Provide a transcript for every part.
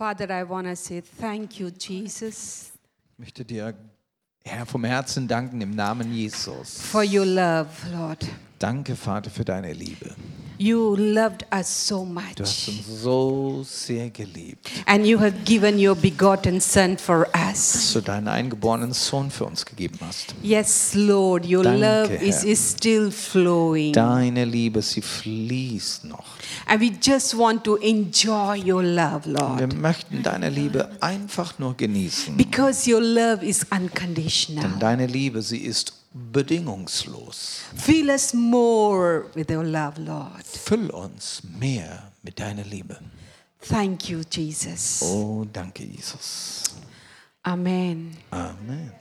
Father, I want to say thank you, Jesus, Ich möchte dir, Herr, vom Herzen danken im Namen Jesus. for your love, Lord. Danke, Vater, für deine Liebe. You loved us so Du hast much, uns so sehr geliebt, and you have given your begotten Son for us. dass du deinen eingeborenen Sohn für uns gegeben hast. Yes, Lord, your Danke, love is, is still flowing. Deine Liebe, sie fließt noch. And we just want to enjoy your love, Wir Lord, möchten deine Liebe einfach nur genießen. because your love is Denn unconditional. deine Liebe, sie ist bedingungslos. Fill us more with your love, Lord. Füll uns mehr mit deiner Liebe. Thank you, Jesus. Oh, danke, Jesus. Amen. Amen.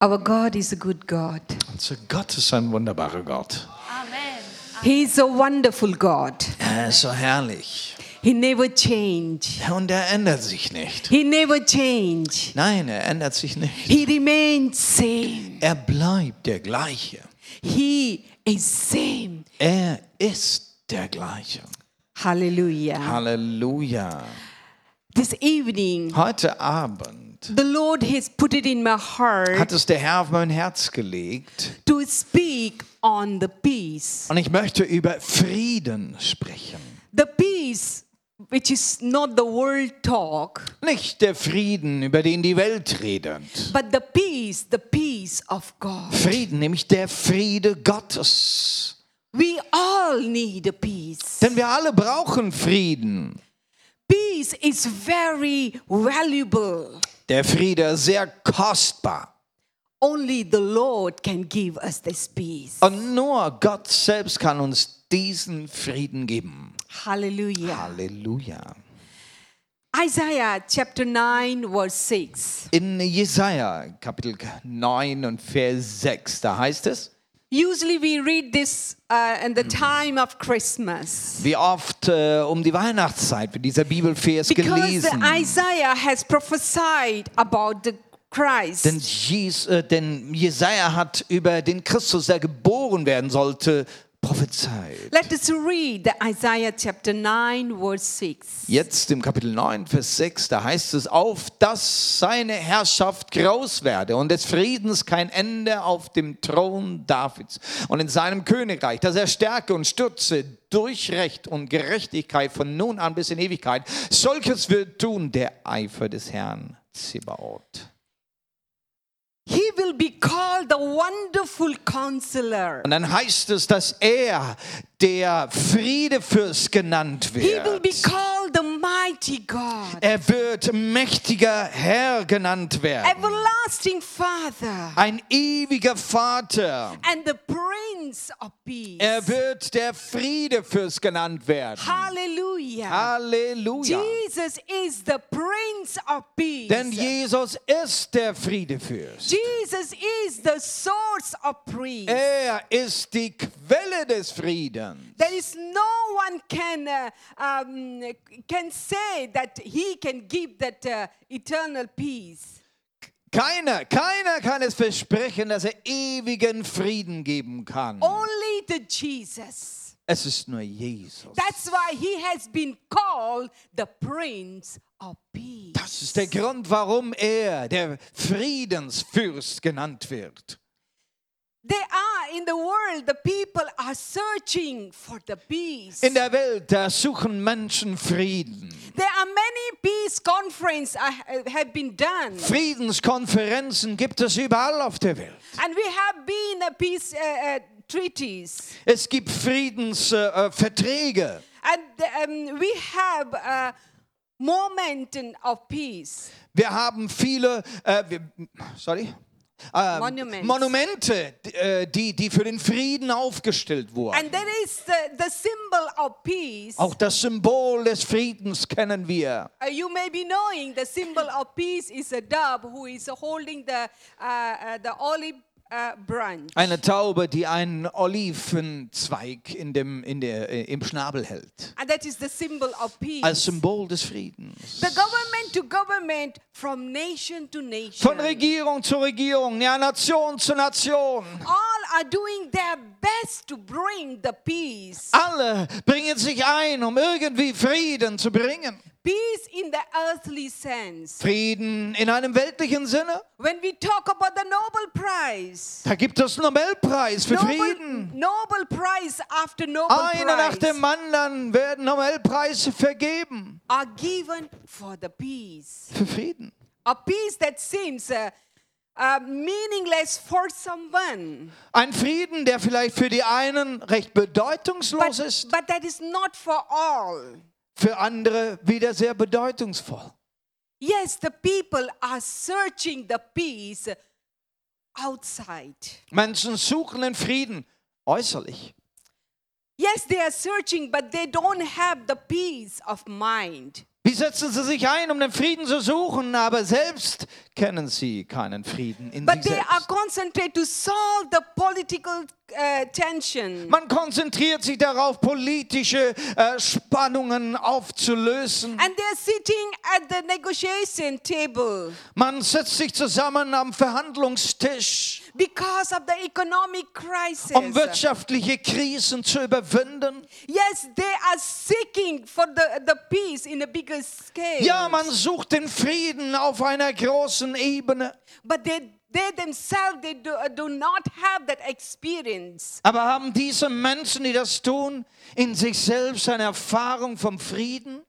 Our God is a good God. Unser Gott ist ein wunderbarer Gott. He is a wonderful God. Er ist so herrlich. He never change. Und er ändert sich nicht. He never change. Nein, er ändert sich nicht. He remains same. Er bleibt der gleiche. He is same. Er ist der gleiche. Hallelujah. Halleluja. This evening, Heute Abend the Lord has put it in my heart hat es der Herr auf mein Herz gelegt. to speak on the peace. Und ich möchte über Frieden sprechen. The peace which is not the world talk, Nicht der Frieden, über den die Welt redet. but the peace, the peace of God. Frieden, nämlich der Friede Gottes. We all need a peace. Denn wir alle brauchen Frieden. Peace is very valuable. Der Friede ist sehr kostbar. Only the Lord can give us this peace. Und nur Gott selbst kann uns diesen Frieden geben. Hallelujah. Halleluja. Isaiah chapter 9, verse 6. In Jesaja Kapitel 9 und Vers 6, da heißt es, Usually we read this uh, in the time of Christmas. wie oft äh, um die Weihnachtszeit wird dieser Bibelvers Because gelesen. Isaiah has prophesied about the Christ. Denn, Jes, äh, denn Jesaja hat über den Christus, der geboren werden sollte, prophezeit. Let us read the Isaiah chapter 9, verse 6. Jetzt im Kapitel 9, Vers 6, da heißt es, auf dass seine Herrschaft groß werde und des Friedens kein Ende auf dem Thron Davids und in seinem Königreich, dass er stärke und stürze durch Recht und Gerechtigkeit von nun an bis in Ewigkeit. Solches wird tun der Eifer des Herrn Zebaoth. He will be called the wonderful counselor. Und dann heißt es, dass er der Friedefürst genannt He will be wird. called mighty God. Er wird mächtiger Herr genannt werden. Everlasting Father. Ein ewiger Vater. And the Prince of Peace. Er wird der Friedefürst genannt werden. Hallelujah. Halleluja. Jesus is the Prince of Peace. Denn Jesus ist der Friedefürst. Jesus is the source of peace. Er ist die Quelle des Friedens. There is no one can uh, um, can say that he can give that uh, eternal peace. Keiner, keiner kann es versprechen, dass er ewigen Frieden geben kann. Only the Jesus. Es ist nur Jesus. That's why he has been called the Prince of Peace. Das ist der Grund, warum er der Friedensfürst genannt wird. They are in the world, the people are searching for the peace. In der Welt, da suchen Menschen Frieden. There are many peace conferences uh, have been done. Friedenskonferenzen gibt es überall auf der Welt. And we have been a peace uh, uh, treaties. Es gibt Friedensverträge. Äh, Verträge. And um, we have a moment of peace. Wir haben viele, äh, sorry, äh, Monuments. Monumente, die, die für den Frieden aufgestellt wurden. And there is the, the symbol of peace. Auch das Symbol des Friedens kennen wir. Uh, you may be knowing the symbol of peace is a dove who is holding the, uh, uh, the olive. Eine Taube, die einen Olivenzweig in dem, in der, äh, im Schnabel hält. And that is the symbol of peace. Als Symbol des Friedens. the government to government, from nation to nation. Von Regierung zu Regierung, ja, Nation zu Nation. All are doing their best to bring the peace. Alle bringen sich ein, um irgendwie Frieden zu bringen. Peace in the earthly sense. Frieden in einem weltlichen Sinne. When we talk about the Nobel Prize, Da gibt es Nobelpreis für Nobel, Frieden. Nobel Prize after Nobel Einer nach dem anderen werden Nobelpreise vergeben are given for the peace. für Frieden. A peace that seems uh, uh, meaningless for someone, Ein Frieden, der vielleicht für die einen recht bedeutungslos but, ist, but that is not for all. Für andere wieder sehr bedeutungsvoll. Yes, the people are searching the peace outside. Menschen suchen den Frieden äußerlich. Yes, they are searching, but they don't have the peace of mind. Wie setzen sie sich ein, um den Frieden zu suchen, aber selbst kennen sie keinen Frieden in But sich they are selbst. concentrated to solve the political uh, tension. Man konzentriert sich darauf, politische äh, Spannungen aufzulösen. And they're sitting at the negotiation table Man setzt sich zusammen am Verhandlungstisch, because of the economic crisis. um wirtschaftliche Krisen zu überwinden. Yes, they are seeking for the, the peace in a bigger scale. Ja, man sucht den Frieden auf einer großen Ebene. But they, they themselves, they do, do not have that experience. Aber haben diese Menschen, die das tun, in sich selbst eine Erfahrung vom Frieden?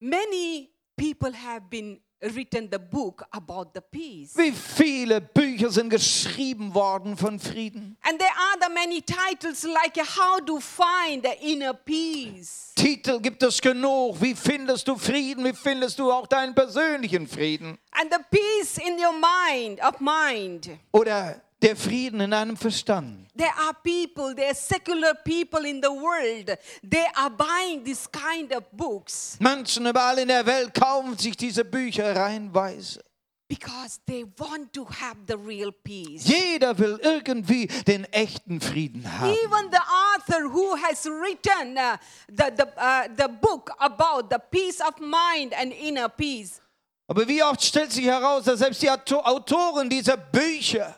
Many people have been written the book about the peace. Wie viele Bücher sind geschrieben worden von Frieden? And there are the many titles like How to Find the Inner Peace. Titel gibt es genug. Wie findest du Frieden? Wie findest du auch deinen persönlichen Frieden? And the peace in your mind, of mind. Oder der Frieden in deinem Verstand? There are people, there are secular people in the world. They are buying this kind of books Menschen überall in der Welt kaufen sich diese Bücher reihenweise. because they want to have the real peace. Jeder will irgendwie den echten Frieden haben. Even the author who has written uh, the, the, uh, the book about the peace of mind and inner peace, Aber wie oft stellt sich heraus, dass selbst die Auto- Autoren dieser Bücher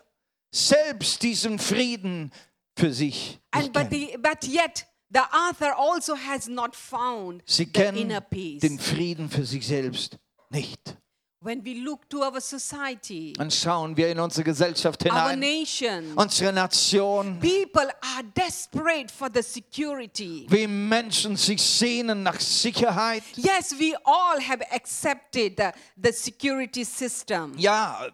selbst diesen Frieden für sich and but, kennen. the, but yet the author also has not found Sie the kennen inner peace. den Frieden für sich selbst nicht. When we look to our society, Dann schauen wir in unsere Gesellschaft our hinein, nation, unsere Nation, people are desperate for the security. wie Menschen sich sehnen nach Sicherheit. Yes, we all have accepted the, the security system. Ja,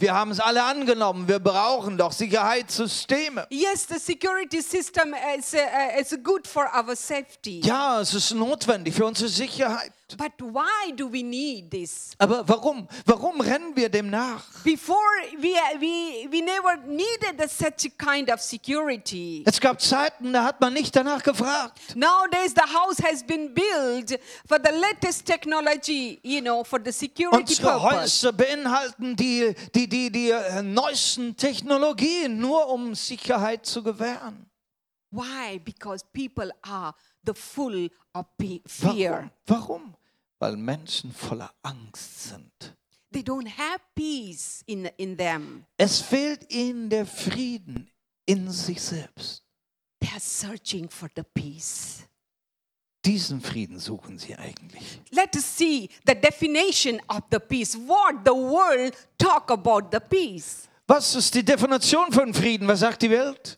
wir haben es alle angenommen, wir brauchen doch Sicherheitssysteme. Yes, the security system is, uh, is good for our safety. Ja, es ist notwendig für unsere Sicherheit. But why do we need this? Aber warum? Warum rennen wir dem nach? Before, we, we, we never needed such a kind of security. Es gab Zeiten, da hat man nicht danach gefragt. Nowadays, the house has been built for the latest technology, you know, for the security Unsere purpose. Häuser beinhalten die, die, die, die äh, neuesten Technologien, nur um Sicherheit zu gewähren. Why? Because people are the full of fear. Warum? Warum? Weil Menschen voller Angst sind. They don't have peace in, in them. Es fehlt ihnen der Frieden in sich selbst. They are searching for the peace. Diesen Frieden suchen sie eigentlich. Let us see the definition of the peace. What the world talk about the peace. Was ist die Definition von Frieden? Was sagt die Welt?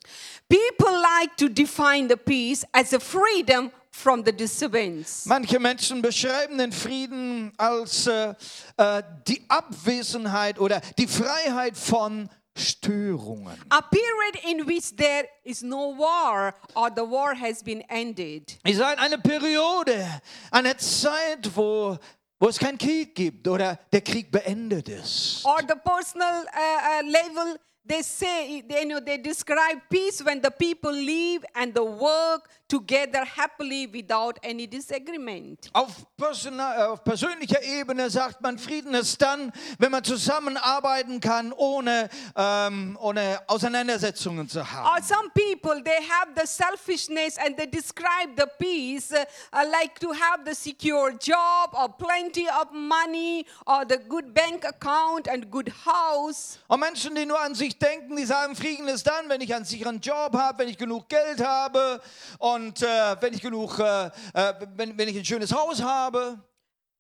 People like to define the peace as a freedom from the disturbance. Manche Menschen beschreiben den Frieden als äh, äh, die Abwesenheit oder die Freiheit von Störungen. A period in which there is no war or the war has been ended. Ihr seid eine Periode, eine Zeit, wo, wo es keinen Krieg gibt oder der Krieg beendet ist. Or the personal uh, uh, level, they say, they, you know, they describe peace when the people live and the work together happily without any disagreement. Auf, äh, auf persönlicher Ebene sagt man, Frieden ist dann, wenn man zusammenarbeiten kann, ohne, ähm, ohne Auseinandersetzungen zu Or haben. some people, they have the selfishness and they describe the peace uh, like to have the secure job or plenty of money or the good bank account and good house. Und Menschen, die nur an sich sich denken, die sagen, Frieden ist dann, wenn ich einen sicheren Job habe, wenn ich genug Geld habe und äh, wenn ich genug, äh, äh, wenn, wenn ich ein schönes Haus habe.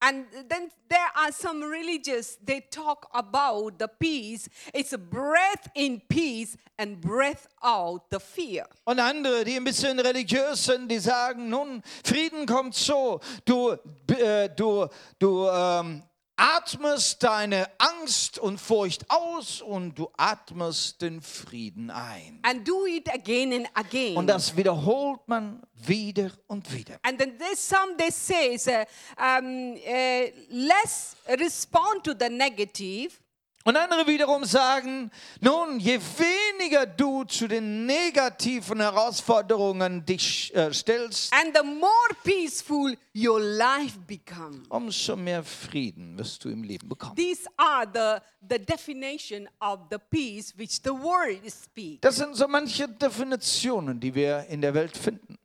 And then there are some religious, they talk about the peace. It's a breath in peace and breath out the fear. Und andere, die ein bisschen religiös sind, die sagen, nun, Frieden kommt so, du, äh, du, du ähm, atmest deine Angst und Furcht aus und du atmest den Frieden ein. And do it again and again. Und das wiederholt man wieder und wieder. and then there's some they say is, uh, um, uh, let's respond to the negative Und andere wiederum sagen, nun, je weniger du zu den negativen Herausforderungen dich äh, stellst, and the more peaceful your life become. umso mehr Frieden wirst du im Leben bekommen. These are the, the definition of the peace which the word speaks. Das sind so manche Definitionen, die wir in der Welt finden.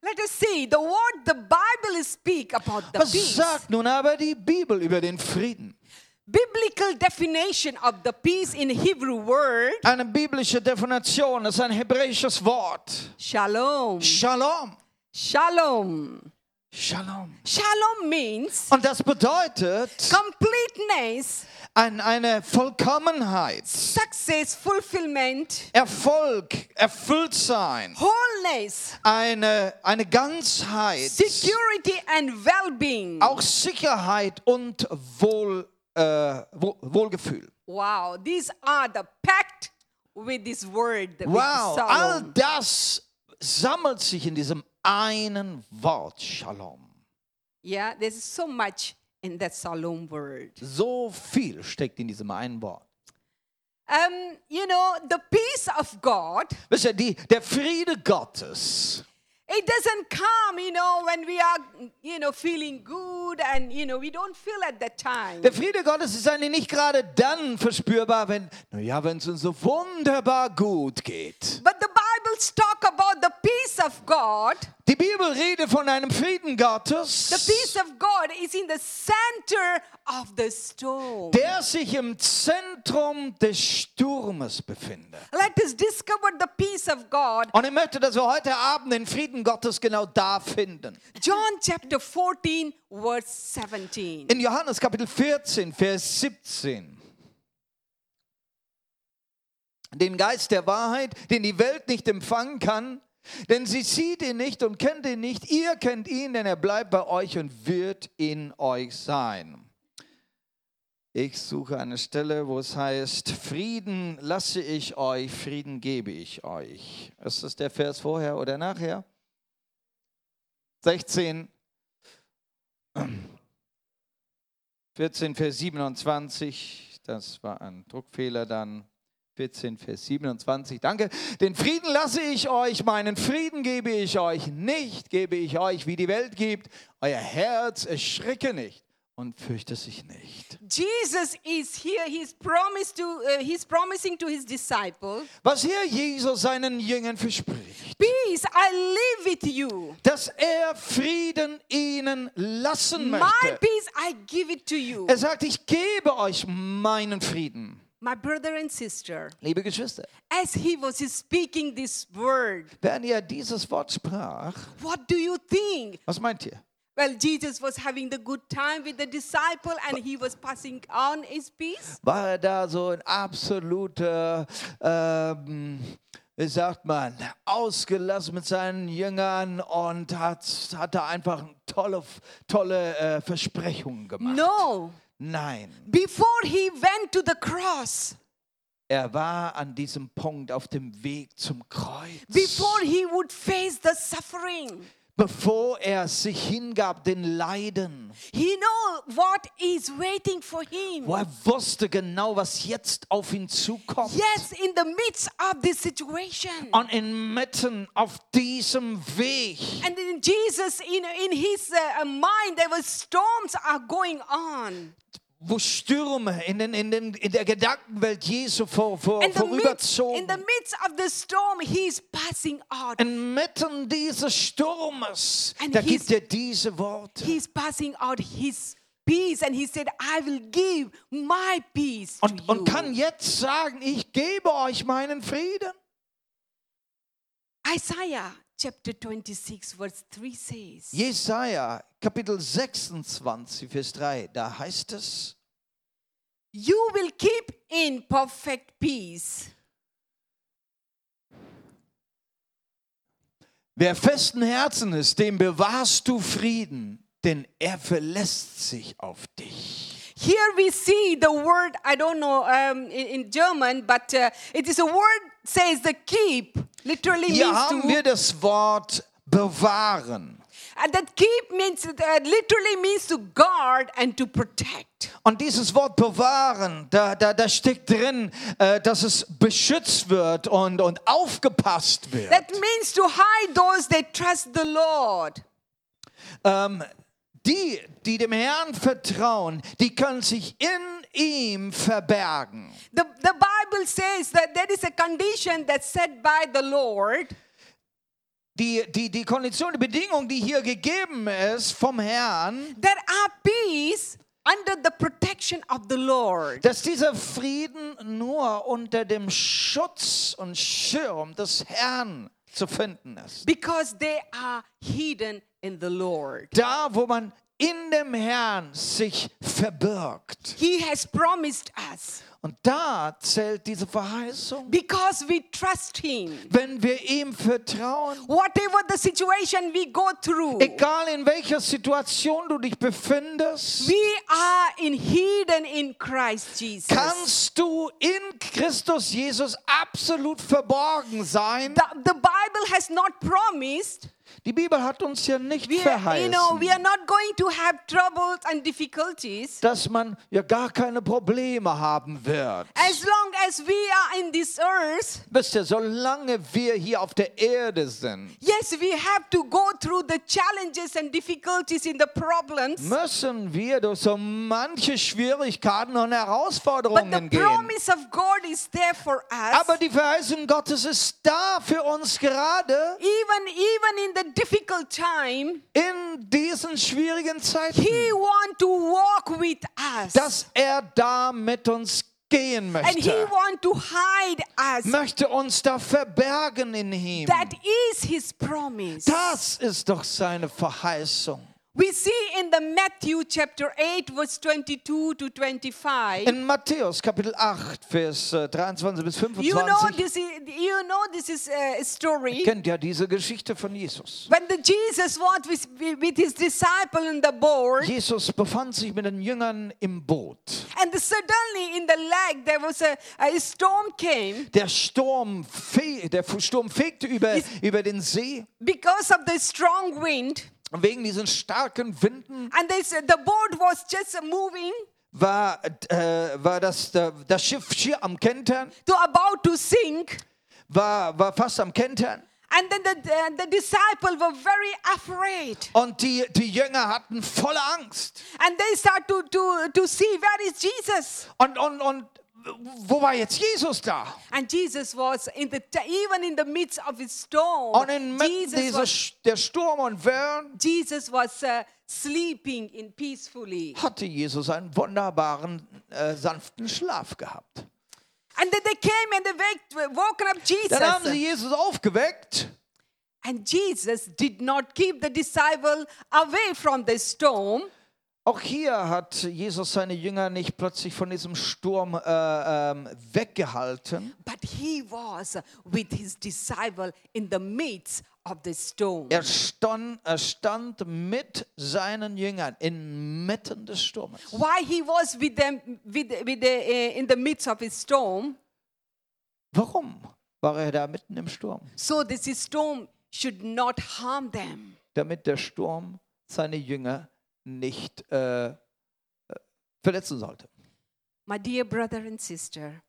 Let us see the word the Bible speak about the Was peace. sagt nun aber die Bibel über den Frieden? Biblical definition of the peace in Hebrew word Eine biblische Definition ist ein hebräisches Wort. shalom. Shalom. Shalom. Shalom. Shalom means Und das bedeutet completeness, ein, eine Vollkommenheit, success, fulfillment, Erfolg, Erfülltsein, wholeness, eine, eine Ganzheit, security and well-being. auch Sicherheit und Wohl, äh, Wohl, Wohlgefühl. Wow, these are the pact with this word. Wow, all das sammelt sich in diesem einen Wort Shalom. Yeah, there's so much in that Shalom word. So viel steckt in diesem einen Wort. Um, you know, the peace of God, Wisst ihr, die, der Friede Gottes, it doesn't come, you know, when we are, you know, feeling good and, you know, we don't feel at that time. der Friede Gottes ist eigentlich nicht gerade dann verspürbar, wenn, naja, wenn es uns so wunderbar gut geht. But the Bibles talk about the peace of God. Die Bibel redet von einem Frieden Gottes, The peace of God is in the center of the storm. der sich im Zentrum des Sturmes befindet. Let us discover the peace of God. Und ich möchte, dass wir heute Abend den Frieden Gottes genau da finden. John chapter 14, verse 17. In Johannes Kapitel 14, Vers 17. Den Geist der Wahrheit, den die Welt nicht empfangen kann, denn sie sieht ihn nicht und kennt ihn nicht. Ihr kennt ihn, denn er bleibt bei euch und wird in euch sein. Ich suche eine Stelle, wo es heißt, Frieden lasse ich euch, Frieden gebe ich euch. Ist das der Vers vorher oder nachher? 16, 14, Vers 27, das war ein Druckfehler dann. 14, Vers 27, danke. Den Frieden lasse ich euch, meinen Frieden gebe ich euch, nicht gebe ich euch, wie die Welt gibt. Euer Herz erschrecke nicht und fürchte sich nicht. Jesus is here. He's promised to. Uh, he's promising to his disciples, Was hier Jesus seinen Jüngern verspricht, "Peace, I live with you. dass er Frieden ihnen lassen My möchte. peace, I give it to you." Er sagt, ich gebe euch meinen Frieden. My brother and sister, Liebe Geschwister, as he was speaking this word, während er dieses Wort sprach, what do you think? was meint ihr? Well, Jesus was having the good time with the disciple, and he was passing on his peace. War er da so ein absoluter, ähm, wie sagt man, ausgelassen mit seinen Jüngern und hat, hat da einfach tolle, tolle äh, Versprechungen gemacht? No. Nein, Before he went to the cross, er war an diesem Punkt auf dem Weg zum Kreuz. before he would face the suffering, Bevor er sich hingab den Leiden, he know what is waiting for him. wo er wusste genau, was jetzt auf ihn zukommt. Yes, in the midst of this situation. Und inmitten auf diesem Weg And in Jesus, in, in his uh, mind, there were storms are going on. Wo Stürme in, den, in, den, in der Gedankenwelt Jesu vor, vor, In the, midst, in vorüberzogen. the midst of the storm, he's passing out. Inmitten dieses Sturmes, And da gibt er diese Worte. He's passing out his peace and he said, I will give my peace to Und, und you. kann jetzt sagen, ich gebe euch meinen Frieden. Isaiah chapter 26 verse 3 says, Jesaja, Kapitel 26, Vers 3, da heißt es, You will keep in perfect peace. wer festen Herzen ist, dem bewahrst du Frieden, denn er verlässt sich auf dich. Here we see the word, I don't know um, in, in German, but uh, it is a word says the keep, literally Hier means haben to, wir das Wort bewahren. and that keep means, uh, literally means to guard and to protect. Und dieses Wort bewahren, da, da, da steckt drin, äh, dass es beschützt wird und, und aufgepasst wird. That means to hide those that trust the Lord. Ähm, die, die dem Herrn vertrauen, die können sich in ihm verbergen. The, the Bible says that there is a condition that's set by the Lord Die, die, die Kondition, die Bedingung, die hier gegeben ist vom Herrn, There are peace under the protection of the Lord. dass dieser Frieden nur unter dem Schutz und Schirm des Herrn zu finden ist. Because they are hidden in the Lord. Da, wo man in dem Herrn sich verbirgt. He has promised us Und da zählt diese Verheißung. because we trust Him. Wenn wir ihm vertrauen, Whatever the situation we go through, egal in welcher Situation du dich befindest, we are in hidden in Christ Jesus. kannst du in Christus Jesus absolut verborgen sein. The, the Bible has not promised. Die Bibel hat uns ja nicht We are, you know, we verheißen, are not going to have troubles and difficulties dass man ja gar keine Probleme haben wird. as long as we are in this earth. Wisst ihr, solange wir hier auf der Erde sind, Yes, we have to go through the challenges and difficulties in the problems. müssen wir durch so manche Schwierigkeiten und But the Herausforderungen gehen. promise of God is there for us. Aber die Verheißung Gottes ist da für uns gerade even even in the difficult time, in diesen schwierigen Zeiten, He want to walk with us, dass er da mit uns gehen and He möchte. want to hide us. Möchte uns da verbergen in ihm. That is His promise. Das ist doch seine Verheißung. We see in the Matthew chapter 8 verse 22 to 25. In Matthäus Kapitel 8, Vers äh, 23 bis You know 25 this is you know this is a story. kennt ja diese Geschichte von Jesus. When the Jesus was with, with his disciple in the boat, Jesus befand sich mit den Jüngern im Boot. and suddenly in the lake there was a, a storm came Der Sturm, der Sturm fegte über, über den See. because of the strong wind, wegen diesen starken Winden and this, the boat was just moving war, äh, war das, äh, das Schiff schier am Kentern, to about to sink. war, war fast am Kentern. And then the, the, the disciple were very afraid. Und die, die Jünger hatten volle Angst. And they start to, to, to see where is Jesus. Und, und, und wo war jetzt Jesus da? And Jesus was in the even in the midst of his storm. Und inmitten Jesus was, Sch- der Sturm und Wellen Jesus was uh, sleeping in peacefully. hatte Jesus einen wunderbaren, äh, sanften Schlaf gehabt. And then they came and they waked, woken up Dann haben sie Jesus. Jesus aufgeweckt And Jesus did not keep the disciple away from the storm. Auch hier hat Jesus seine Jünger nicht plötzlich von diesem Sturm äh, ähm, weggehalten. But he was with his disciple in the midst of the storm. Er stand, er stand mit seinen Jüngern inmitten des Sturmes. Why he was with them with, with the, uh, in the midst of his storm? Warum war er da mitten im Sturm? So this storm should not harm them. Damit der Sturm seine Jünger nicht äh, äh, verletzen sollte. My dear brother and sister,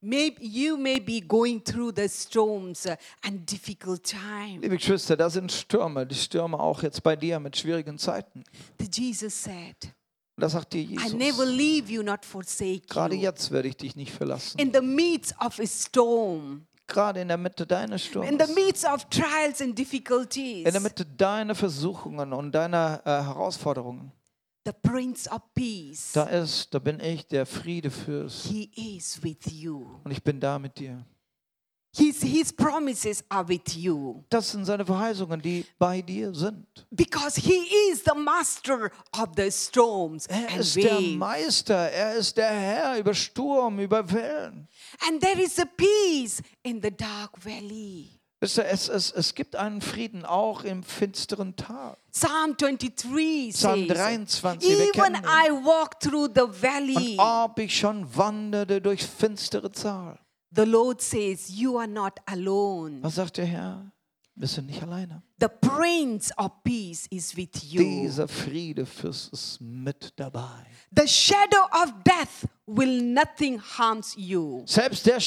maybe you may be going through the storms uh, and difficult time. Liebe Geschwister, da sind Stürme, die Stürme auch jetzt bei dir mit schwierigen Zeiten. The Jesus said, da sagt dir I never Jesus, leave you, not forsake gerade you. jetzt werde ich dich nicht verlassen. In the midst of a storm, Gerade in der Mitte deines Sturms. in the midst of trials and difficulties, In der Mitte deiner Versuchungen und deiner äh, Herausforderungen. the Prince of Peace. Da ist, da bin ich, der Friedefürst. He is with you. Und ich bin da mit dir. His, his promises are with you Das sind seine Verheißungen, die bei dir sind. because He is the master of the storms Er and ist der waves. Meister, er ist der Herr über Sturm, über Wellen. And there is a peace in the dark valley. Wisst ihr, es, es, es gibt einen Frieden auch im finsteren Tal. Psalm 23 Psalm says, 23, wir Even kennen ihn. I walk through the valley, Und ob ich schon wanderte durch finstere Tal. The Lord says, You are not alone. Was sagt der Herr? Wir sind nicht alleine. The Prince of Peace is with you. Dieser Friedefürst ist mit dabei. The shadow of death will nothing harms you. Selbst der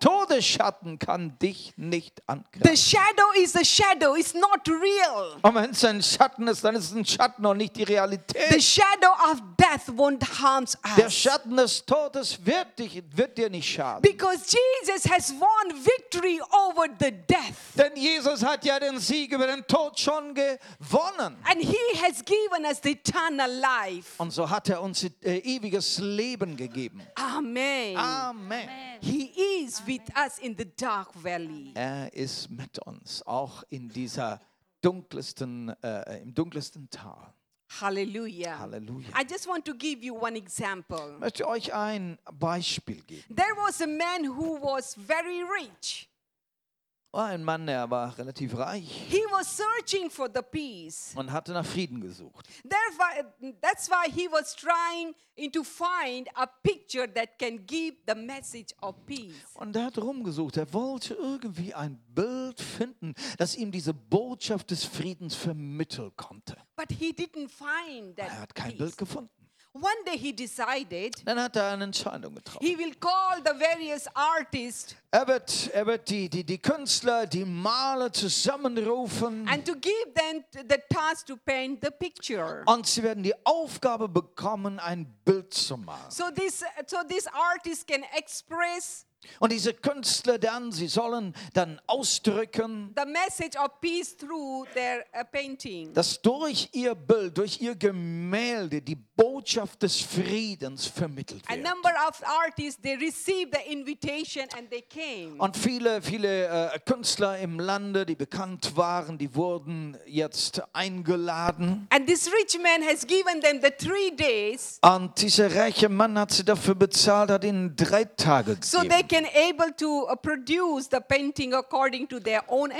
Todesschatten kann dich nicht The angreifen. shadow is a shadow, it's not real. Und wenn es ein Schatten ist, dann ist es ein Schatten und nicht die The Realität. shadow of death won't harm Der us. Schatten des Todes wird, dich, wird dir nicht schaden. Because Jesus has won victory over the death. Denn Jesus hat ja den Sieg über den Tod schon gewonnen. And he has given us the eternal life. Und so hat er uns äh, ewiges Leben gegeben. Amen. Amen. He is with us in the dark valley. Er ist mit uns, auch in dieser dunklesten, äh, im dunklesten Tal. Hallelujah. Halleluja. I just want to give you one example. Ich möchte euch ein Beispiel geben. There was a man who was very rich. Ein Mann, der war relativ reich He was searching for the peace. und hatte nach Frieden gesucht. Therefore, that's why he was trying to find a picture that can give the message of peace. Und er hat rumgesucht. Er wollte irgendwie ein Bild finden, das ihm diese Botschaft des Friedens vermitteln konnte. But he didn't find Er that hat kein peace. Bild gefunden. One day he decided Dann hat er eine Entscheidung getroffen. he will call the various artists Er wird, er wird die, die, die Künstler, die Maler zusammenrufen and to give them the task to paint the picture. und sie werden die Aufgabe bekommen, ein Bild zu malen. So this, so this artist can express Und diese Künstler dann, sie sollen dann ausdrücken, the message of peace through their uh, painting. dass durch ihr Bild, durch ihr Gemälde die Botschaft des Friedens vermittelt A wird. number of artists they received the invitation and they came. Und viele, viele äh, Künstler im Lande, die bekannt waren, die wurden jetzt eingeladen. And this rich man has given them the three days Und dieser reiche Mann hat sie dafür bezahlt, hat ihnen drei Tage so they gegeben. can able to uh, produce the painting according to their own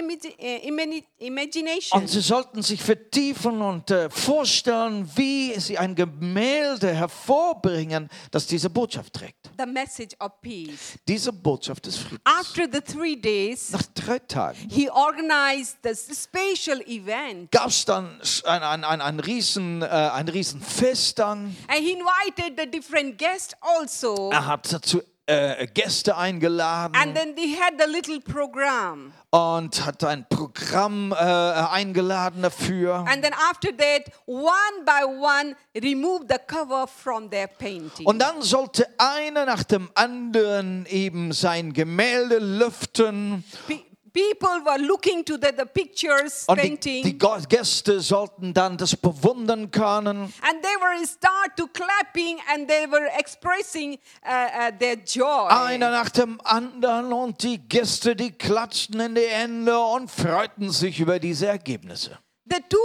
imagination. Und sie sollten sich vertiefen und äh, vorstellen, wie sie ein Gemälde hervorbringen, das diese Botschaft trägt. The message of peace. Diese Botschaft des Friedens. After the three days, Nach drei Tagen he organized this special event gab es dann ein, ein, ein, ein, riesen, äh, ein riesen Fest dann. and he invited the different guests also. Er hat dazu äh, Gäste eingeladen And then they had the little program. und hat ein Programm äh, eingeladen dafür. And then after that, one by one, remove the cover from their painting. Und dann sollte einer nach dem anderen eben sein Gemälde lüften. Pe- People were looking to the, the pictures, Und die, painting, die Go- Gäste sollten dann das bewundern können. and they were start to clapping and they were expressing uh, uh, their joy. Einer nach dem anderen und die Gäste, die klatschten in die Hände und freuten sich über diese Ergebnisse. The two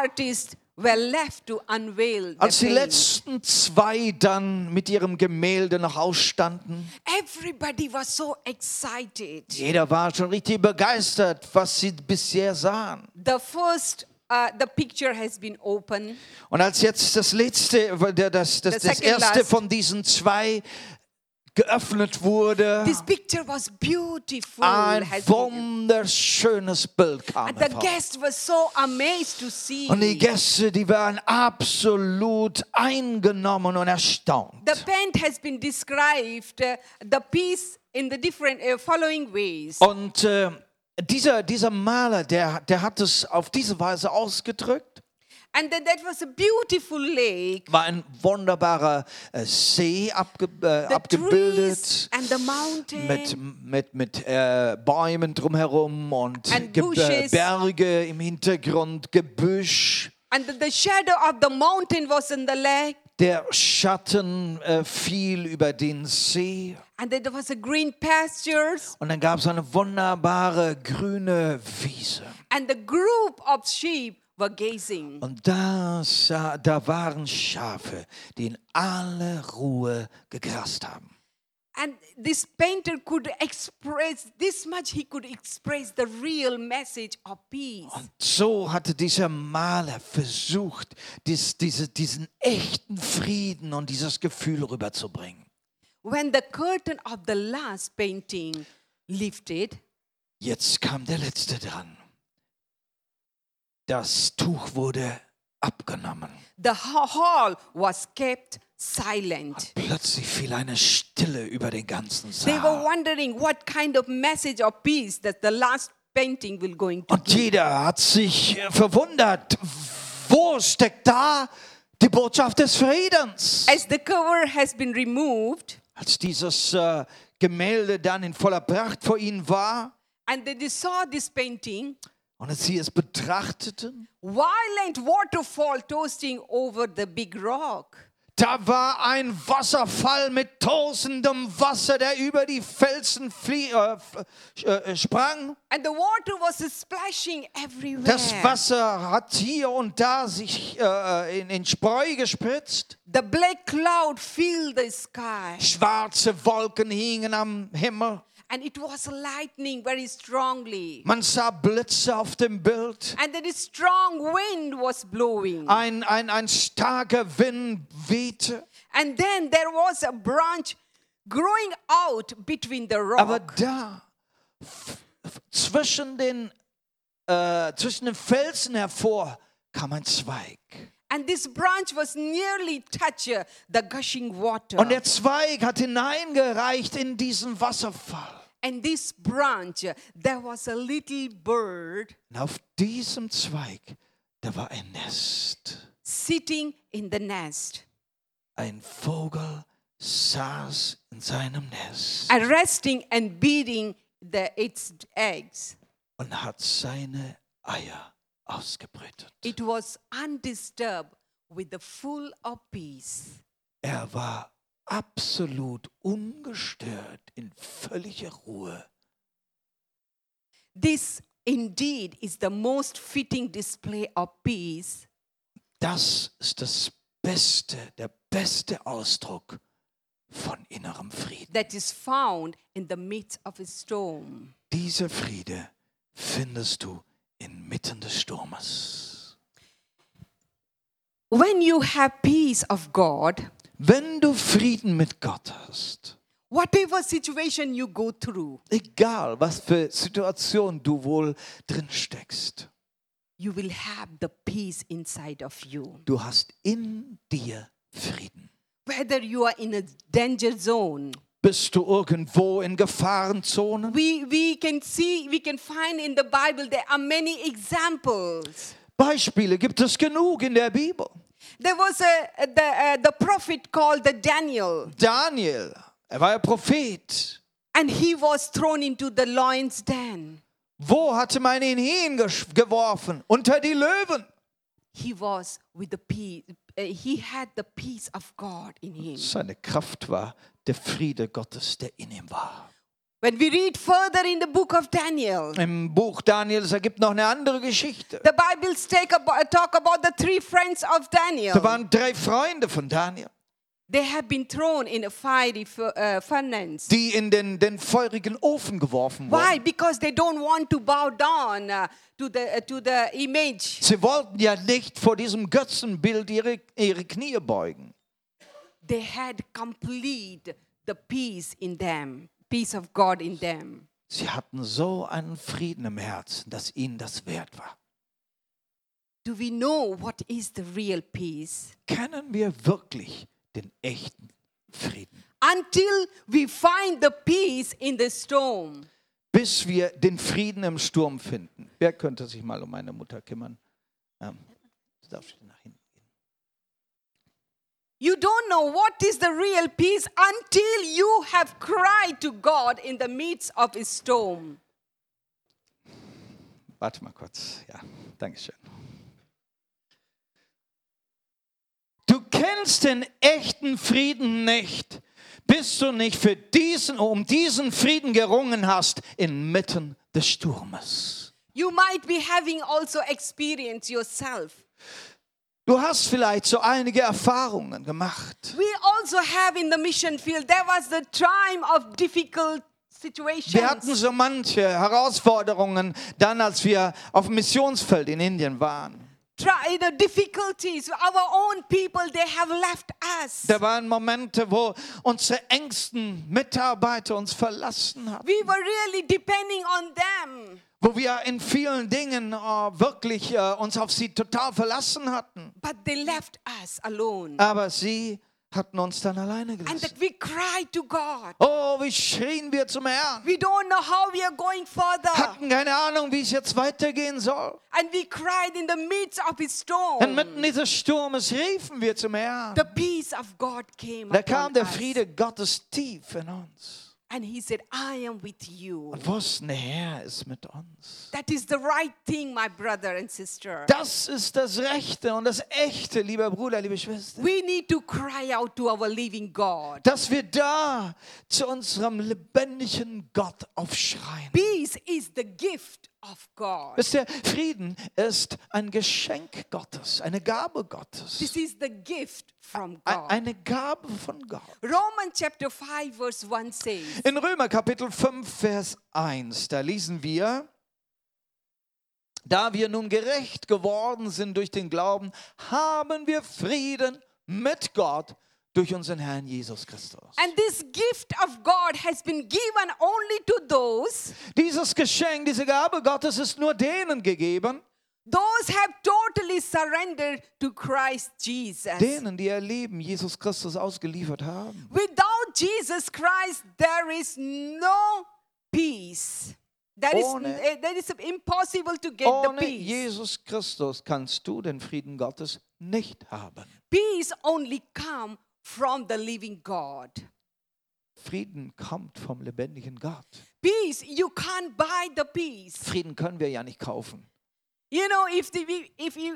artists were left to unveil the Als die letzten zwei dann mit ihrem Gemälde nach ausstanden, Everybody was so excited. jeder war schon richtig begeistert, was sie bisher sahen. The first, uh, the picture has been opened. Und als jetzt das letzte, das, das, das erste last. von diesen zwei geöffnet wurde, This picture was beautiful. ein wunderschönes Bild kam And the hervor. guests were so amazed to see. Und die Gäste, die waren absolut eingenommen und erstaunt. The paint has been described, uh, the piece in the different uh, following ways. Und äh, dieser, dieser Maler, der, der hat es auf diese Weise ausgedrückt. And then that was a beautiful lake. War ein wunderbarer äh, See abge, äh, abgebildet. and the mountain. Mit, mit, mit äh, Bäumen drumherum und Ge äh. Berge im Hintergrund, Gebüsch. And the, the shadow of the mountain was in the lake. Der Schatten äh, fiel über den See. And there was a green pastures. Und dann gab es eine wunderbare grüne Wiese. And the group of sheep. Und da, sah, da waren Schafe, die in aller Ruhe gegrast haben. And this painter could express this much, he could express the real message of peace. Und so hatte dieser Maler versucht, dies, diese, diesen echten Frieden und dieses Gefühl rüberzubringen. When the curtain of the last painting lifted, Jetzt kam der letzte dran. Das Tuch wurde abgenommen. the ha- hall was kept silent. Plötzlich fiel eine Stille über den ganzen They were Saal. wondering what kind of message of peace that the last painting will going to Und jeder hat sich äh, verwundert, wo steckt da die Botschaft des Friedens? As the cover has been removed Als dieses äh, Gemälde dann in voller Pracht vor ihnen war and they saw this painting, und als sie es betrachteten, violent waterfall toasting over the big rock. da war ein Wasserfall mit tosendem Wasser, der über die Felsen flie äh, f- äh, sprang. And the water was splashing everywhere. Das Wasser hat hier und da sich äh, in, in Spreu gespritzt. The black cloud filled the sky. Schwarze Wolken hingen am Himmel. And it was lightning very strongly. Man sah Blitze auf dem Bild. And there is strong wind was blowing. Ein, ein, ein starker Wind wehte. And then there was a branch growing out between the Aber rock. da, f- f- zwischen den, äh, zwischen den Felsen hervor, kam ein Zweig. And this branch was nearly touch the gushing water. Und der Zweig hat hineingereicht in diesen Wasserfall. And this branch, there was a little bird Und auf diesem Zweig, da war ein Nest. sitting in the nest, Ein Vogel saß in seinem Nest and resting and beating the, its eggs. und hat seine Eier ausgebrütet. It was undisturbed with the full of peace. Er war absolut ungestört, in völliger Ruhe. This indeed is the most fitting display of peace Das ist das Beste, der beste Ausdruck von innerem Frieden. that is found in the midst of a storm. Dieser Friede findest du inmitten des Sturmes. When you have peace of God, Wenn du Frieden mit Gott hast, whatever situation you go through, egal was für Situation du wohl drin steckst, you will have the peace inside of you. du hast in dir Frieden. Whether you are in a danger zone, Bist du irgendwo in Gefahrenzonen? we, we can see, we can find in the Bible there are many examples. Beispiele gibt es genug in der Bibel. There was a, the, uh, the prophet called the Daniel, Daniel, er war ja Prophet. and he was thrown into the lion's den. Wo hatte man ihn hingeworfen? Unter die Löwen. He was with the peace. uh, he had the peace of God in him. Seine Kraft war der Friede Gottes, der in ihm war. When we read further in the book of Daniel, Im Buch Daniels ergibt noch eine andere Geschichte. the Bibles take about, talk about the three friends of Daniel. Da waren drei Freunde von Daniel, They have been thrown in a fiery fu- uh, furnace. die in den, den feurigen Ofen geworfen Why? wurden. Because they don't want to bow down uh, to the uh, to the image. Sie wollten ja nicht vor diesem Götzenbild ihre, ihre Knie beugen. They had complete the peace in them, peace of God in them. Sie hatten so einen Frieden im Herzen, dass ihnen das wert war. Do we know what is the real peace? Kennen wir wirklich den echten Frieden? Until we find the peace in the storm. Bis wir den Frieden im Sturm finden. Wer könnte sich mal um meine Mutter kümmern? Ähm, du darfst nach hinten. You don't know what is the real peace until you have cried to God in the midst of a storm. Warte mal kurz. Ja, danke schön. Du kennst den echten Frieden nicht, bis du nicht für diesen, um diesen Frieden gerungen hast inmitten des Sturmes. You might be having also experience yourself. Du hast vielleicht so einige Erfahrungen gemacht. We also have in the mission field, there was the time of difficult situations. Wir hatten so manche Herausforderungen dann, als wir auf dem Missionsfeld in Indien waren. Try the difficulties. Our own people, they have left us. Da waren Momente, wo unsere engsten Mitarbeiter uns verlassen haben. We were really depending on them. Wo wir in vielen Dingen äh, wirklich äh, uns auf sie total verlassen hatten. But they left us alone. Aber sie hatten uns dann alleine And gelassen. that we cried to God. Oh, wie schrien wir zum Herrn. We don't know how we are going further. Hatten keine Ahnung, wie es jetzt weitergehen soll. And we cried in the midst of his storm. Und mitten dieses Sturmes riefen wir zum Herrn. The peace of God came Da kam der us. Friede Gottes tief in uns. And he said, I am with you. Und wussten, der Herr ist mit uns. That is the right thing, my brother and sister. Das ist das Rechte und das Echte, lieber Bruder, liebe Schwester. We need to cry out to our living God. Dass wir da zu unserem lebendigen Gott aufschreien. Peace is the gift. Wisst ihr, Frieden ist ein Geschenk Gottes, eine Gabe Gottes. This is the gift from God. Eine Gabe von Gott. Romans chapter 5, verse 1 says, In Römer Kapitel 5, Vers 1, da lesen wir, da wir nun gerecht geworden sind durch den Glauben, haben wir Frieden mit Gott durch unseren Herrn Jesus Christus. And this gift of God has been given only to those, Dieses Geschenk, diese Gabe Gottes ist nur denen gegeben, those have totally surrendered to Christ Jesus. denen, die ihr Leben Jesus Christus ausgeliefert haben. Without Jesus Christ, there is no peace. That is, Ohne- eh, that is impossible to get the Ohne peace. Jesus Christus kannst du den Frieden Gottes nicht haben. Peace only come from the living God. Frieden kommt vom lebendigen Gott. Peace, you can't buy the peace. Frieden können wir ja nicht kaufen. You know, if the, if you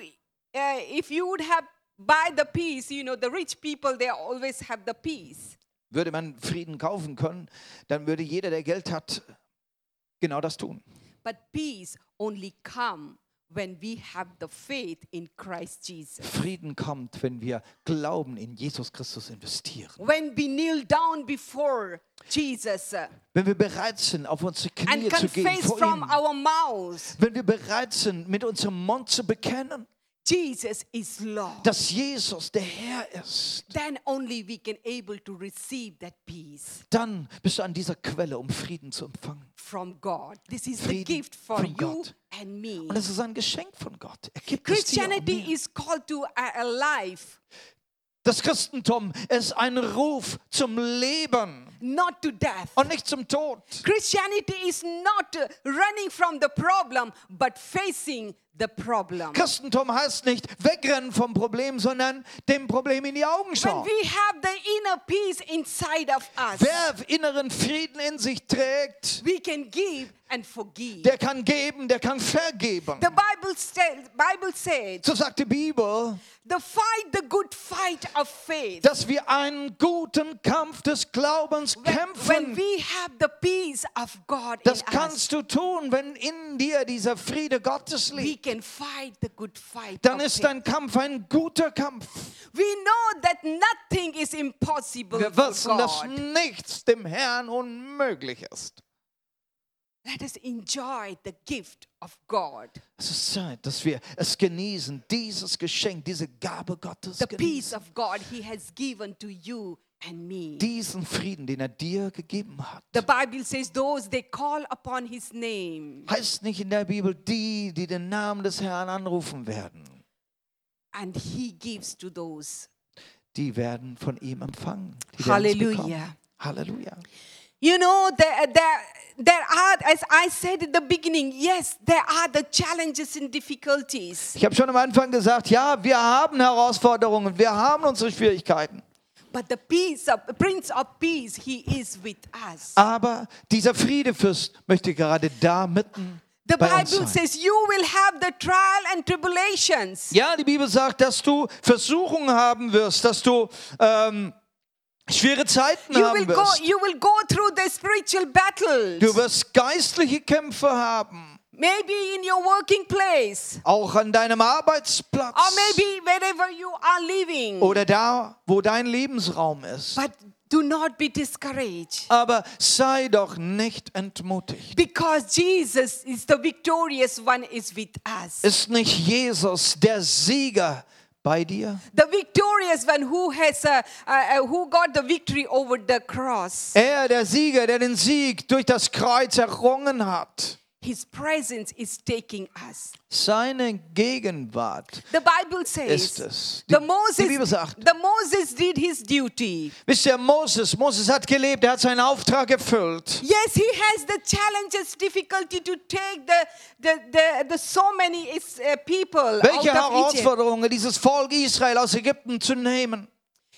uh, if you would have buy the peace, you know, the rich people they always have the peace. Würde man Frieden kaufen können, dann würde jeder, der Geld hat, genau das tun. But peace only come when we have the faith in Christ Jesus. Frieden kommt, wenn wir Glauben in Jesus Christus investieren. When we kneel down before Jesus uh, Wenn wir bereit sind, auf unsere Knie zu gehen vor from ihm. our Wenn wir bereit sind, mit unserem Mund zu bekennen, Jesus is Lord. dass Jesus der Herr ist, Then only we can able to receive that peace dann bist du an dieser Quelle, um Frieden zu empfangen. from God. This is the Frieden gift for you Gott. and me. Und es ist ein Geschenk von Gott. Er gibt es dir Christianity is called to a, life, Das Christentum ist ein Ruf zum Leben not to death. und nicht zum Tod. Christianity is not running from the problem, but facing the problem. Christentum heißt nicht wegrennen vom Problem, sondern dem Problem in die Augen When schauen. we have the inner peace inside of us, Wer inneren Frieden in sich trägt, we can give and forgive. der kann geben, der kann vergeben. The Bible, says, Bible says, So sagt die Bibel, the fight, the good fight of faith. dass wir einen guten Kampf des Glaubens When, when kämpfen. we have the peace of God Das in us, kannst du tun, wenn in dir dieser Friede Gottes liegt. Can fight the good fight. Dann ist dein Kampf ein guter Kampf. We know that nothing is impossible Wir wissen, dass nichts dem Herrn unmöglich ist. Let us enjoy the gift of God. Es ist Zeit, dass wir es genießen, dieses Geschenk, diese Gabe Gottes The peace genießen. of God He has given to you. Diesen Frieden, den er dir gegeben hat. The Bible says, those they call upon His name Heißt nicht in der Bibel, die, die den Namen des Herrn anrufen werden, and He gives to those. die werden von ihm empfangen. Hallelujah. Halleluja. You know, there, there, there are, as I said at the beginning, yes, there are the challenges and difficulties. Ich habe schon am Anfang gesagt, ja, wir haben Herausforderungen, wir haben unsere Schwierigkeiten. But the peace of Prince of Peace, He is with us. Aber dieser Friedefürst möchte gerade da mitten The Bible says you will have the trial and tribulations. Ja, die Bibel sagt, dass du Versuchungen haben wirst, dass du ähm, schwere Zeiten You will haben go wirst. you will go through the spiritual battles. Du wirst geistliche Kämpfe haben, maybe in your working place auch an deinem Arbeitsplatz or maybe wherever you are living. oder da, wo dein Lebensraum ist. But do not be discouraged. Aber sei doch nicht entmutigt. Because Jesus is the victorious one is with us. Ist nicht Jesus der Sieger bei dir? The victorious one who has uh, uh, uh, who got the victory over the cross. Er, der Sieger, der den Sieg durch das Kreuz errungen hat. His presence is taking us. Seine Gegenwart The Bible says ist es. Die, the die Moses Bibel sagt, the Moses did his duty. wisst ihr, Moses, Moses hat gelebt, er hat seinen Auftrag erfüllt. Yes, he has the challenges, difficulty to take the the the, the so many is, uh, people Welche out of Egypt. Herausforderungen, dieses Volk Israel aus Ägypten zu nehmen.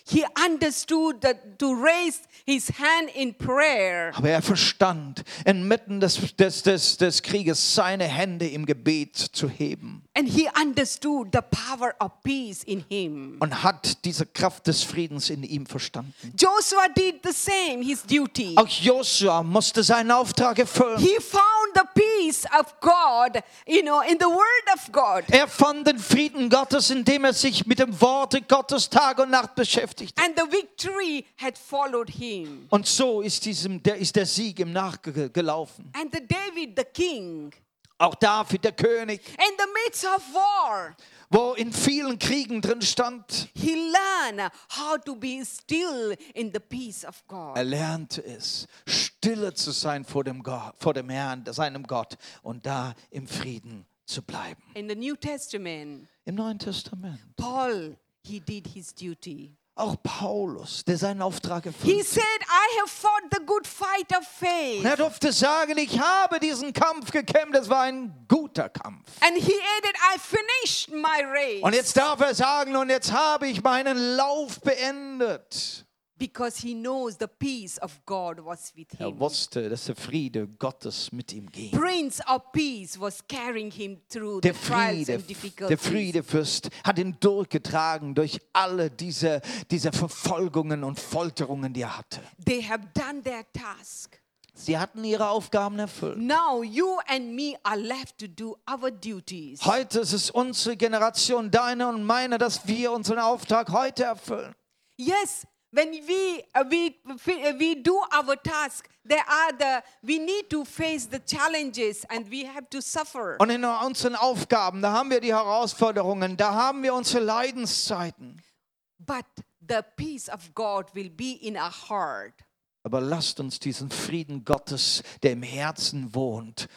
He understood that to raise his hand in prayer. Aber er verstand, inmitten des, des, des, des Krieges seine Hände im Gebet zu heben And he understood the power of peace in him. und hat diese Kraft des Friedens in ihm verstanden. Joshua did the same, his duty. Auch Josua musste seinen Auftrag erfüllen. He found the peace of God, you know, in the word of God. Er fand den Frieden Gottes, indem er sich mit dem Worte Gottes Tag und Nacht beschäftigte. And the victory had followed him. Und so ist, diesem, der, ist der Sieg ihm nachgelaufen. And the David, the king, Auch David, der König, in the midst of war, wo in vielen Kriegen drin stand, he learned how to be still in the peace of God. er lernte es, stille zu sein vor dem, Gott, vor dem Herrn, seinem Gott, und da im Frieden zu bleiben. In the New Testament, Im Neuen Testament. Paul, he did his duty. Auch Paulus, der seinen Auftrag He erfüllt. said, I have fought the good fight of faith. Und er durfte sagen, ich habe diesen Kampf gekämpft, es war ein guter Kampf. And he added, I finished my race. Und jetzt darf er sagen, und jetzt habe ich meinen Lauf beendet. Because he knows the peace of God was with Er him. wusste, dass der Friede Gottes mit ihm ging. Prince of Peace was carrying him through the Der trials Friede, and der difficulties. Friedefürst hat ihn durchgetragen durch alle diese, diese Verfolgungen und Folterungen, die er hatte. They have done their task. Sie hatten ihre Aufgaben erfüllt. Now you and me are left to do our duties. Heute ist es unsere Generation, deine und meine, dass wir unseren Auftrag heute erfüllen. Yes, when we uh, we uh, we do our task, there are the we need to face the challenges and we have to suffer. Und in unseren Aufgaben, da haben wir die Herausforderungen, da haben wir unsere Leidenszeiten. But the peace of God will be in our heart. Aber lasst uns diesen Frieden Gottes, der im Herzen wohnt,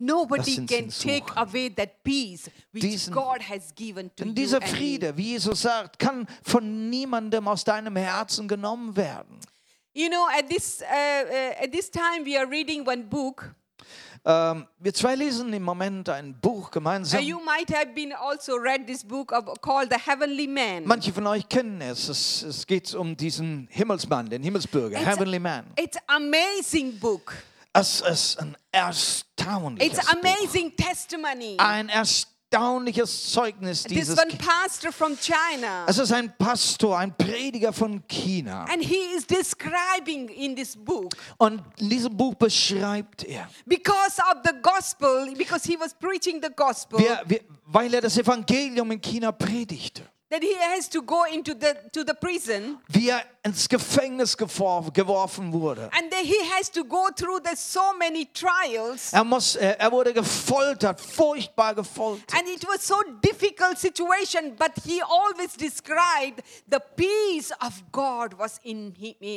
Nobody can take away that peace which Diesen- God has given to Denn dieser. Friede, wie Jesus sagt, kann von niemandem aus deinem Herzen genommen werden. You know, at this uh, uh, at this time we are reading one book. Ähm, wir zwei lesen im Moment ein Buch gemeinsam. you might have been also read this book of, called The Heavenly Man. Manche von euch kennen es. Es, es geht um diesen Himmelsmann, den Himmelsbürger, It's- Heavenly Man. It's amazing book. Es ist ein erstaunliches It's amazing testimony. Buch. Ein erstaunliches Zeugnis This dieses one pastor from China. Es ist ein Pastor, ein Prediger von China. And he is describing in this book Und in diesem Buch beschreibt er, because of the gospel, because he was preaching the gospel, wie er, wie, weil er das Evangelium in China predigte, that he has to go into the to the prison wie er ins Gefängnis geworfen, wurde. and then he has to go through the so many trials Er, muss, er, er wurde gefoltert, furchtbar gefoltert. and it was so difficult situation but he always described the peace of god was in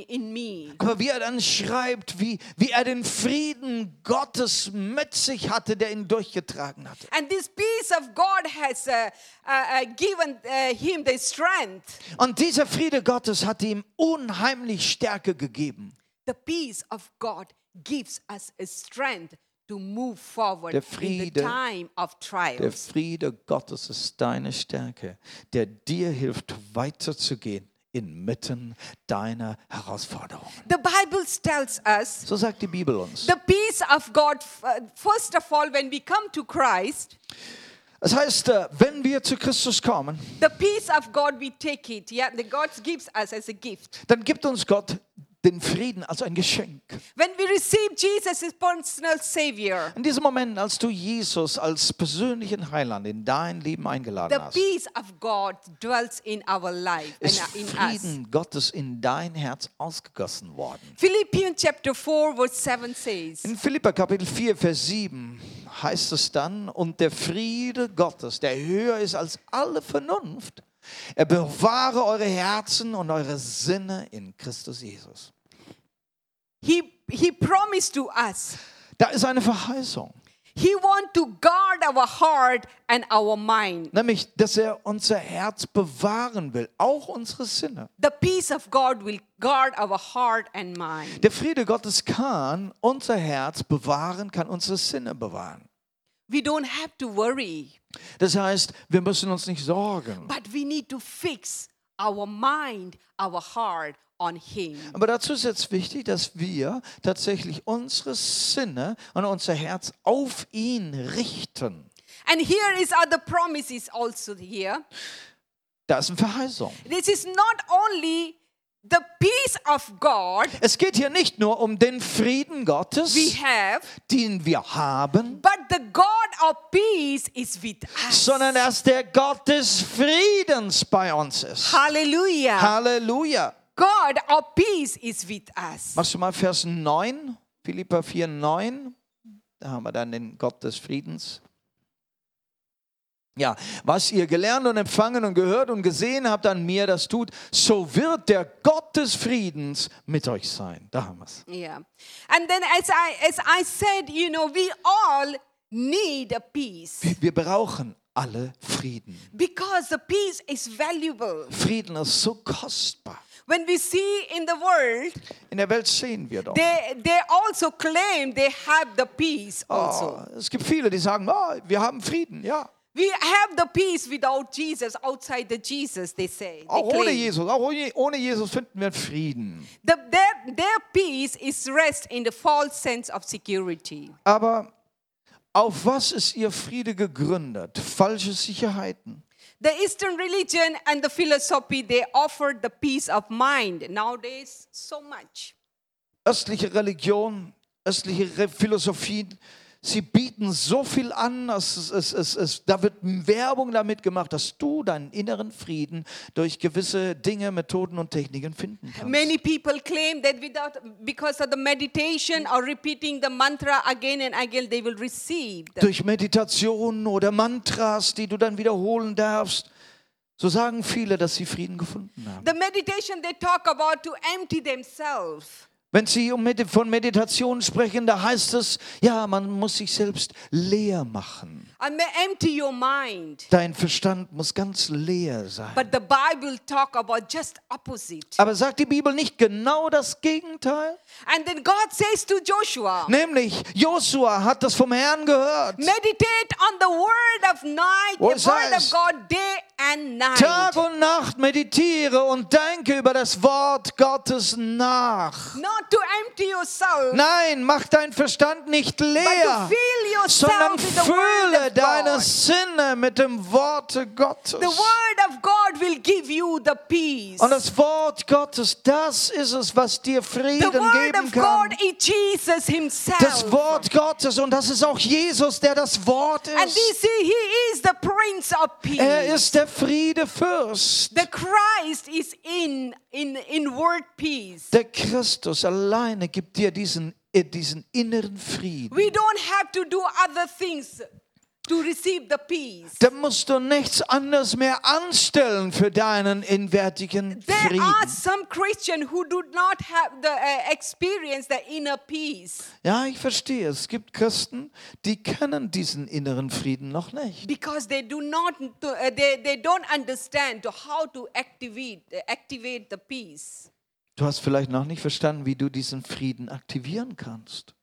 in me Aber wie er dann schreibt, wie, wie er den Frieden Gottes mit sich hatte, der ihn durchgetragen hatte. and this peace of god has uh, uh, uh, given uh, him the strength Und dieser Friede Gottes hat ihm unheimlich Stärke gegeben. the peace of god gives us a strength to move forward Der in the Friede- time of Der trials Friede Gottes ist deine Stärke, der dir hilft, weiterzugehen inmitten deiner Herausforderungen. The Bible tells us So sagt die Bibel uns. the peace of God, first of all, when we come to Christ, Das heißt, äh, wenn wir zu Christus kommen, the peace of God, we take it. Yeah, the God gives us as a gift. dann gibt uns Gott den Frieden als ein Geschenk. When we receive Jesus as personal Savior, In diesem Moment, als du Jesus als persönlichen Heiland in dein Leben eingeladen the hast, peace of God dwells in our life and ist uh, in us. Frieden Gottes in dein Herz ausgegossen worden. Philippians chapter 4, verse 7 says, In Philippa Kapitel 4, Vers 7 heißt es dann, und der Friede Gottes, der höher ist als alle Vernunft, er bewahre eure Herzen und eure Sinne in Christus Jesus. he, he promised to us, Da ist eine Verheißung, He want to guard our heart and our mind. nämlich, dass er unser Herz bewahren will, auch unsere Sinne. The peace of God will guard our heart and mind. Der Friede Gottes kann unser Herz bewahren, kann unsere Sinne bewahren. We don't have to worry, Das heißt, wir müssen uns nicht sorgen. but we need to fix our mind, our heart on Him. Aber dazu ist jetzt wichtig, dass wir tatsächlich unsere Sinne und unser Herz auf ihn richten. And here is other promises also here. Da ist eine Verheißung. This is not only the peace of God Es geht hier nicht nur um den Frieden Gottes, we have, den wir haben, but the God of peace is with us. sondern dass der Gott des Friedens bei uns ist. Hallelujah. Halleluja. God of peace is with us. Machst du mal Vers 9, Philippa 4, 9. Da haben wir dann den Gott des Friedens. Ja, was ihr gelernt und empfangen und gehört und gesehen habt an mir, das tut, so wird der Gott des Friedens mit euch sein. Da haben wir es. Yeah. And then as I as I said, you know, we all need a peace Wir brauchen alle Frieden. because the peace is valuable. Frieden ist so kostbar. When we see in the world, In der Welt sehen wir doch. they they also claim they have the peace also. Oh, es gibt viele, die sagen, oh, wir haben Frieden. Ja, We have the peace without Jesus, outside the Jesus, they say. They auch ohne claim. Jesus. Auch ohne, Jesus finden wir Frieden. The, their, their peace is rest in the false sense of security. Aber auf was ist ihr Friede gegründet? Falsche Sicherheiten. The Eastern religion and the philosophy, they offered the peace of mind. Nowadays, so much. Östliche Religion, östliche Philosophien, sie bieten so viel an, es, es, es, es, da wird Werbung damit gemacht, dass du deinen inneren Frieden durch gewisse Dinge, Methoden und Techniken finden kannst. Many people claim that without, because of the meditation or repeating the mantra again and again, they will receive. The, Durch Meditation oder Mantras, die du dann wiederholen darfst. So sagen viele, dass sie Frieden gefunden haben. the meditation they talk about to empty themselves. Wenn Sie von Meditation sprechen, da heißt es, ja, man muss sich selbst leer machen. And may empty your mind. Dein Verstand muss ganz leer sein. But the Bible talk about just opposite. Aber sagt die Bibel nicht genau das Gegenteil? And then God says to Joshua, Nämlich, Josua hat das vom Herrn gehört. meditate on the word of night, the Wo word es of heißt, God day and night. Tag und Nacht meditiere und denke über das Wort Gottes nach. Not to empty yourself, Nein, mach dein Verstand nicht leer, sondern the fülle deine. Sinne mit dem Worte Gottes. The word of God will give you the peace. Und das Wort Gottes, das ist es, was dir The Frieden word geben of kann. God is Jesus himself. Das Wort Gottes und das ist auch Jesus, der das Wort And ist. we see he is the Prince of Peace. Er ist der Friedefürst. the Christ is in in in word peace. Der Christus alleine gibt dir diesen, äh, diesen inneren Frieden. We don't have to do other things to receive the peace. Da musst du nichts anderes mehr anstellen für deinen inwärtigen There are Frieden. some Christians who do not have the uh, experience the inner peace Ja, ich verstehe. Es gibt Christen, die kennen diesen inneren Frieden noch nicht. because they do not uh, they, they don't understand how to activate uh, activate the peace. Du hast vielleicht noch nicht verstanden, wie du diesen Frieden aktivieren kannst.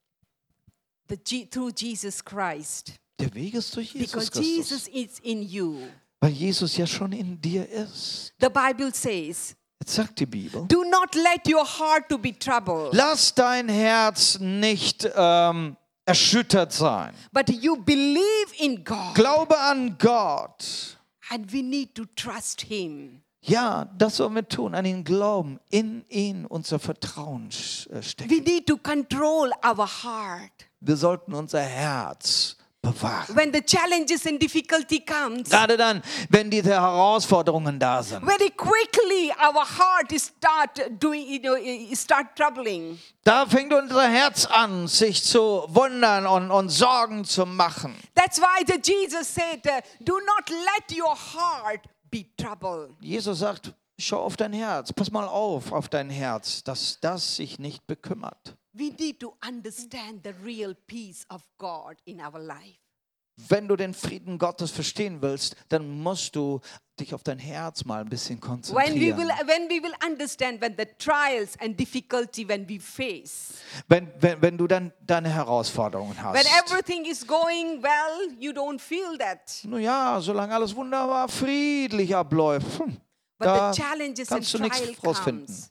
The through Jesus Christ. Der Weg ist durch Jesus Because Christus. Jesus is in you. Weil Jesus ja schon in dir ist. The Bible says, Jetzt sagt die Bibel, Do not let your heart to be troubled, lass dein Herz nicht ähm, erschüttert sein. but you believe in God. Glaube an Gott. And we need to trust Him. Ja, das sollen wir tun, an ihn glauben, in ihn unser Vertrauen äh, stecken. We need to control our heart. Wir sollten unser Herz bewahren. When the challenges and difficulty comes, Gerade dann, wenn diese Herausforderungen da sind. very quickly our heart start doing, you know, start troubling. Da fängt unser Herz an, sich zu wundern und, und Sorgen zu machen. That's why the Jesus said, uh, "Do not let your heart be troubled." Jesus sagt, schau auf dein Herz, pass mal auf auf dein Herz, dass das sich nicht bekümmert. We need to understand the real peace of God in our life. Wenn du den Frieden Gottes verstehen willst, dann musst du dich auf dein Herz mal ein bisschen When we konzentrieren. will, when we will understand when the trials and difficulty when we face, Wenn, wenn, wenn du dann deine Herausforderungen when hast. everything is going well, you don't feel that. Nun ja, solange alles wunderbar friedlich abläuft, hm, But da kannst du nichts rausfinden. comes.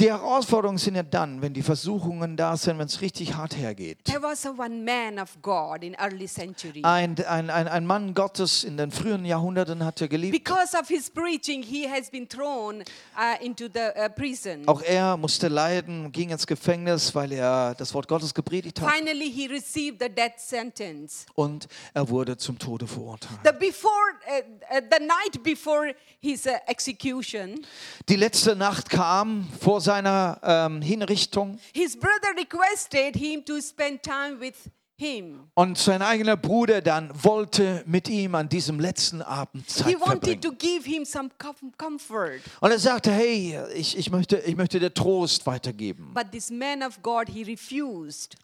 Die Herausforderungen sind ja dann, wenn die Versuchungen da sind, wenn es richtig hart hergeht. There was a one man of God in early century. Ein, ein, ein, ein Mann Gottes in den frühen Jahrhunderten hat er geliebt. Because of his preaching, he has been thrown uh, into the uh, prison. Auch er musste leiden, ging ins Gefängnis, weil er das Wort Gottes gepredigt hat. Finally, he received the death sentence. Und er wurde zum Tode verurteilt. The before, uh, the night before his execution, Die letzte Nacht kam vor seiner ähm, Hinrichtung. His brother requested him to spend time with him. und sein eigener Bruder dann wollte mit ihm an diesem letzten Abend Zeit wanted verbringen. to give him some com- comfort. Und er sagte, hey, ich, ich, möchte, ich möchte dir Trost weitergeben. But this man of God, he refused.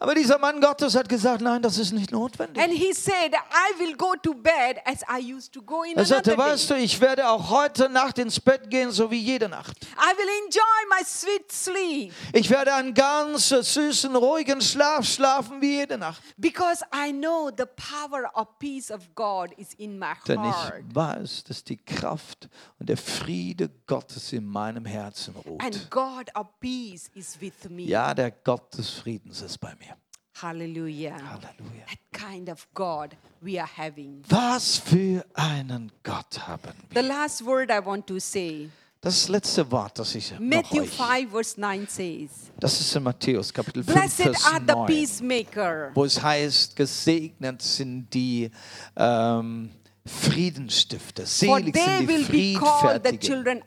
Aber dieser Mann Gottes hat gesagt, nein, das ist nicht notwendig. And he said, I will go to bed as I used to go in Er sagte, weißt du, ich werde auch heute Nacht ins Bett gehen, so wie jede Nacht. I will enjoy my sweet sleep Ich werde einen ganz süßen, ruhigen Schlaf schlafen wie jede Nacht. because I know the power of peace of God is in my heart. Denn ich weiß, dass die Kraft und der Friede Gottes in meinem Herzen ruht. And God of peace is with me. Ja, der Gott des Friedens ist bei mir. Hallelujah. Halleluja. That kind of God we are having. Was für einen Gott haben wir. The last word I want to say Das letzte Wort, das ich noch Matthew euch, 5, verse 9 says, das ist in Matthäus Kapitel 5, Blessed Vers are the 9, peacemaker, wo es heißt, gesegnet sind die ähm, Friedensstifter, for selig they sind die Friedfertigen,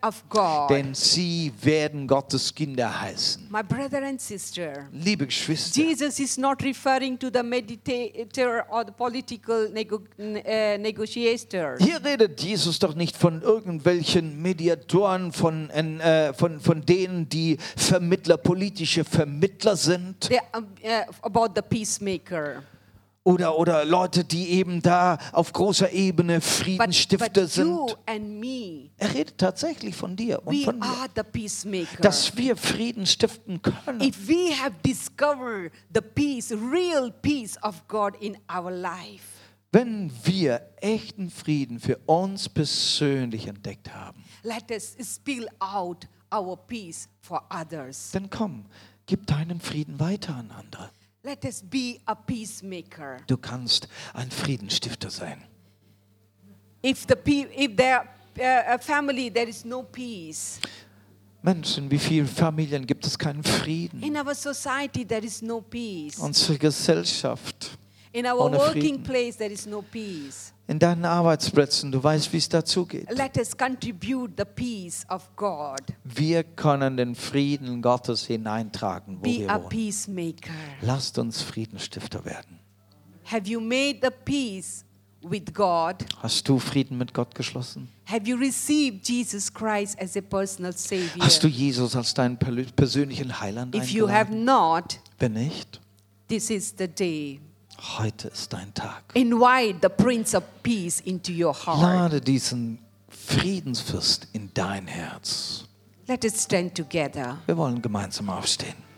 denn sie werden Gottes Kinder heißen. My brother and sister, Liebe Geschwister, Jesus is not referring to the meditator or the political nego- uh, negotiator. Hier redet Jesus doch nicht von irgendwelchen Mediatoren, von, äh, von, von denen, die Vermittler, politische Vermittler sind They, uh, about the peacemaker. Oder, oder Leute, die eben da auf großer Ebene Friedensstifter but sind. me, Er redet tatsächlich von dir und von mir, dass wir Frieden stiften können. If we have discovered the peace, real peace of God in our life, Wenn wir echten Frieden für uns persönlich entdeckt haben, let us spill out our peace for others. dann komm, gib deinen Frieden weiter an andere. Let us be a peacemaker. Du kannst ein Friedensstifter sein. If the if there uh, a family there is no peace Mensch, in wie vielen Familien gibt es keinen Frieden? in our society, there is no peace. Unsere Gesellschaft, In our working Frieden. place, there is no peace. In deinen Arbeitsplätzen, du weißt, wie es dazugeht. Let us contribute the peace of God. Wir können den Frieden Gottes hineintragen, wo Be wir a wohnen. peacemaker. Lasst uns Friedensstifter werden. Have you made the peace with God? Hast du Frieden mit Gott geschlossen? Have you received Jesus Christ as a personal Savior? Hast du Jesus als deinen persönlichen Heiland If you have not, Wenn nicht, this is the day. Heute ist dein Tag. Invite the Prince of Peace into your heart. Lade diesen Friedensfürst in dein Herz. Let us stand together. Wir wollen gemeinsam aufstehen.